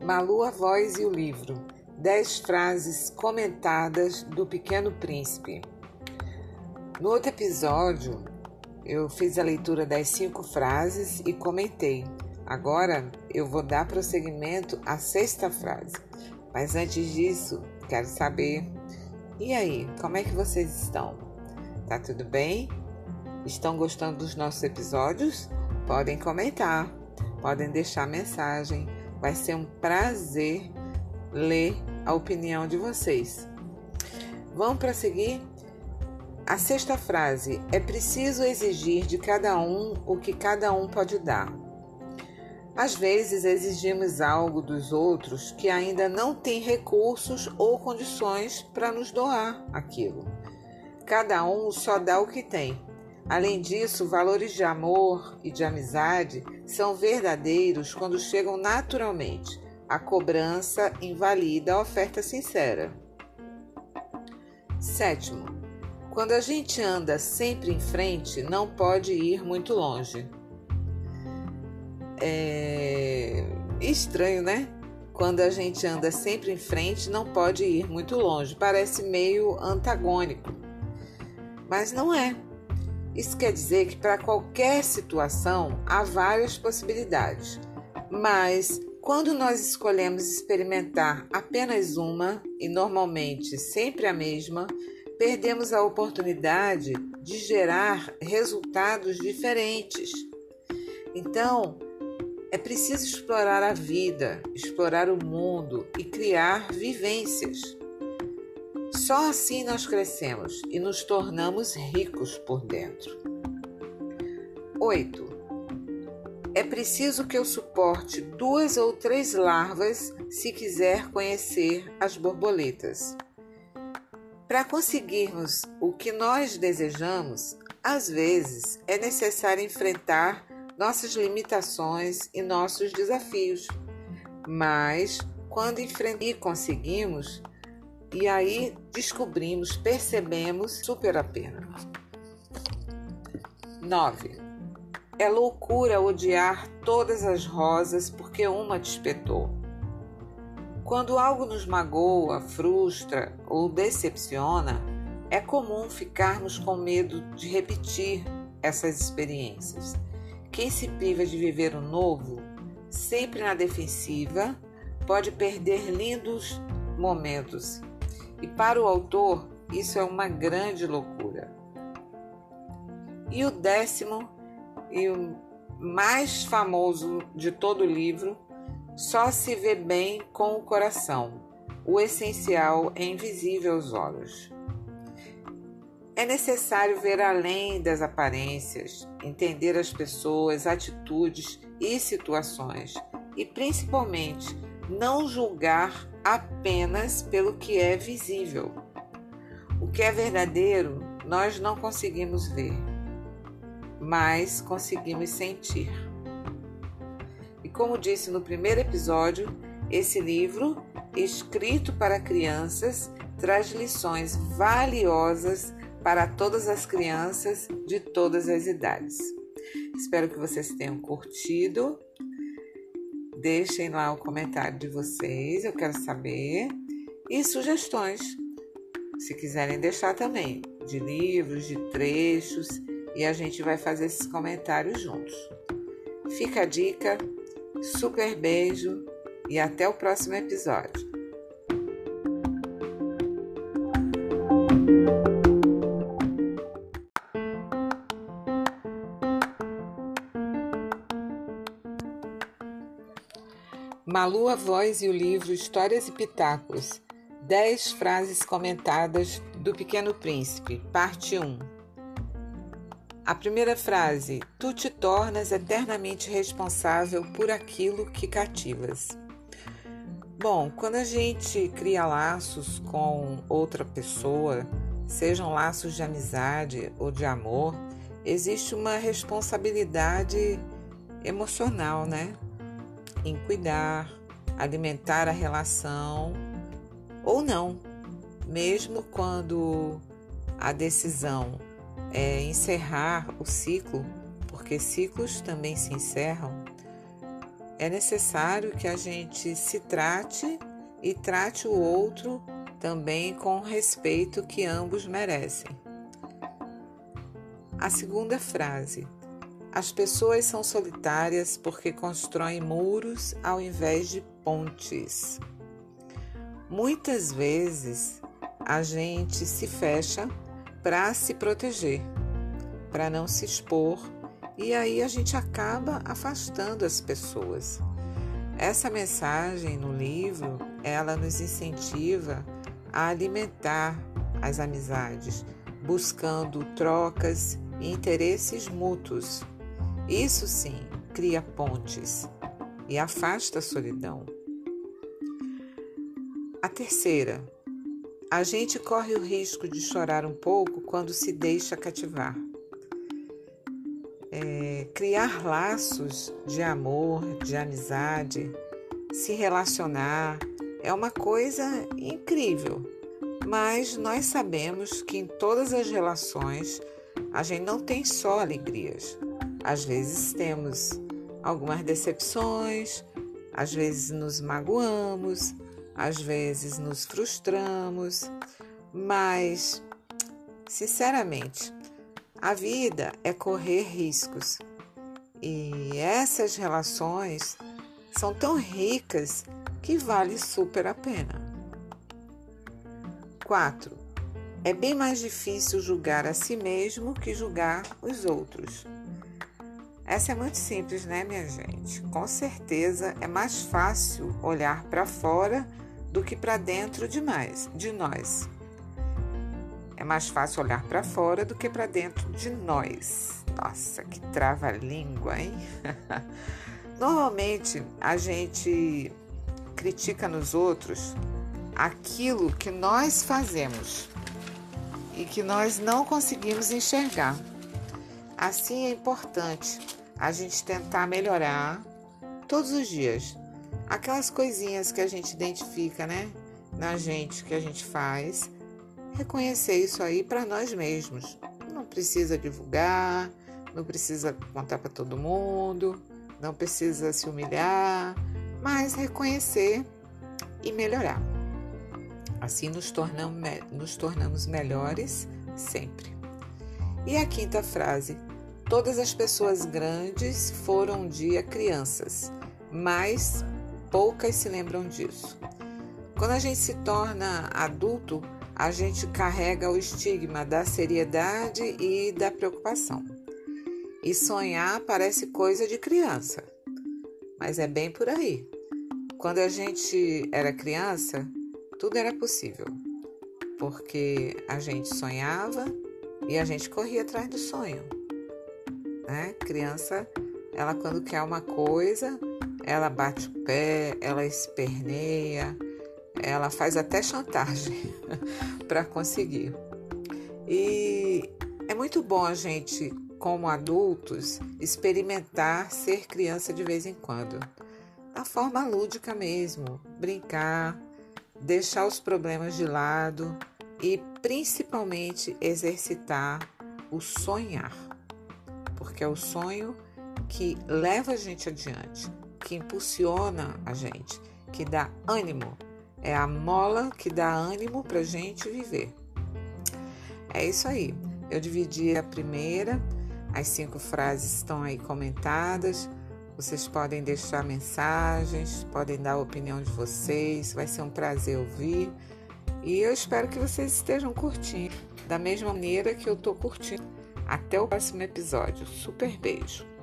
Malu, a voz e o livro. Dez frases comentadas do Pequeno Príncipe. No outro episódio, eu fiz a leitura das cinco frases e comentei. Agora eu vou dar prosseguimento à sexta frase. Mas antes disso, quero saber: e aí, como é que vocês estão? Tá tudo bem? Estão gostando dos nossos episódios? Podem comentar, podem deixar mensagem Vai ser um prazer ler a opinião de vocês. Vamos prosseguir? A sexta frase: é preciso exigir de cada um o que cada um pode dar. Às vezes exigimos algo dos outros que ainda não têm recursos ou condições para nos doar aquilo. Cada um só dá o que tem. Além disso, valores de amor e de amizade são verdadeiros quando chegam naturalmente. A cobrança invalida a oferta sincera. Sétimo, quando a gente anda sempre em frente, não pode ir muito longe. É estranho, né? Quando a gente anda sempre em frente, não pode ir muito longe. Parece meio antagônico. Mas não é. Isso quer dizer que para qualquer situação há várias possibilidades, mas quando nós escolhemos experimentar apenas uma, e normalmente sempre a mesma, perdemos a oportunidade de gerar resultados diferentes. Então, é preciso explorar a vida, explorar o mundo e criar vivências. Só assim nós crescemos e nos tornamos ricos por dentro. 8. É preciso que eu suporte duas ou três larvas se quiser conhecer as borboletas. Para conseguirmos o que nós desejamos, às vezes é necessário enfrentar nossas limitações e nossos desafios. Mas quando enfrentamos e conseguimos, e aí descobrimos, percebemos super a pena. 9. É loucura odiar todas as rosas porque uma te espetou. Quando algo nos magoa, frustra ou decepciona, é comum ficarmos com medo de repetir essas experiências. Quem se priva de viver o novo, sempre na defensiva, pode perder lindos momentos e para o autor, isso é uma grande loucura. E o décimo e o mais famoso de todo o livro, só se vê bem com o coração. O essencial é invisível aos olhos. É necessário ver além das aparências, entender as pessoas, atitudes e situações e, principalmente, não julgar apenas pelo que é visível. O que é verdadeiro nós não conseguimos ver, mas conseguimos sentir. E como disse no primeiro episódio, esse livro, escrito para crianças, traz lições valiosas para todas as crianças de todas as idades. Espero que vocês tenham curtido Deixem lá o comentário de vocês, eu quero saber. E sugestões, se quiserem deixar também, de livros, de trechos, e a gente vai fazer esses comentários juntos. Fica a dica, super beijo e até o próximo episódio. Malu, a voz e o livro Histórias e Pitacos. 10 frases comentadas do Pequeno Príncipe, parte 1. A primeira frase: Tu te tornas eternamente responsável por aquilo que cativas. Bom, quando a gente cria laços com outra pessoa, sejam laços de amizade ou de amor, existe uma responsabilidade emocional, né? Em cuidar, alimentar a relação ou não, mesmo quando a decisão é, encerrar o ciclo, porque ciclos também se encerram, é necessário que a gente se trate e trate o outro também com o respeito que ambos merecem. A segunda frase: As pessoas são solitárias porque constroem muros ao invés de pontes. Muitas vezes a gente se fecha para se proteger, para não se expor, e aí a gente acaba afastando as pessoas. Essa mensagem no livro, ela nos incentiva a alimentar as amizades, buscando trocas e interesses mútuos. Isso sim cria pontes e afasta a solidão. A terceira, a gente corre o risco de chorar um pouco quando se deixa cativar. É, criar laços de amor, de amizade, se relacionar é uma coisa incrível, mas nós sabemos que em todas as relações a gente não tem só alegrias. Às vezes temos algumas decepções, às vezes nos magoamos, às vezes nos frustramos, mas, sinceramente, a vida é correr riscos e essas relações são tão ricas que vale super a pena. 4. É bem mais difícil julgar a si mesmo que julgar os outros. Essa é muito simples, né, minha gente? Com certeza é mais fácil olhar para fora do que para dentro demais de nós. É mais fácil olhar para fora do que para dentro de nós. Nossa, que trava-língua, hein? Normalmente a gente critica nos outros aquilo que nós fazemos e que nós não conseguimos enxergar. Assim é importante a gente tentar melhorar todos os dias. Aquelas coisinhas que a gente identifica, né? Na gente que a gente faz, reconhecer isso aí para nós mesmos. Não precisa divulgar, não precisa contar para todo mundo, não precisa se humilhar, mas reconhecer e melhorar. Assim nos tornamos, nos tornamos melhores sempre. E a quinta frase: Todas as pessoas grandes foram um dia crianças, mas poucas se lembram disso. Quando a gente se torna adulto, a gente carrega o estigma da seriedade e da preocupação. E sonhar parece coisa de criança, mas é bem por aí. Quando a gente era criança, tudo era possível, porque a gente sonhava e a gente corria atrás do sonho. Né? Criança, ela quando quer uma coisa, ela bate o pé, ela esperneia, ela faz até chantagem para conseguir. E é muito bom a gente, como adultos, experimentar ser criança de vez em quando. Da forma lúdica mesmo, brincar, deixar os problemas de lado e principalmente exercitar o sonhar, porque é o sonho que leva a gente adiante, que impulsiona a gente, que dá ânimo, é a mola que dá ânimo para a gente viver. É isso aí. Eu dividi a primeira, as cinco frases estão aí comentadas. Vocês podem deixar mensagens, podem dar a opinião de vocês, vai ser um prazer ouvir. E eu espero que vocês estejam curtindo da mesma maneira que eu estou curtindo. Até o próximo episódio. Super beijo!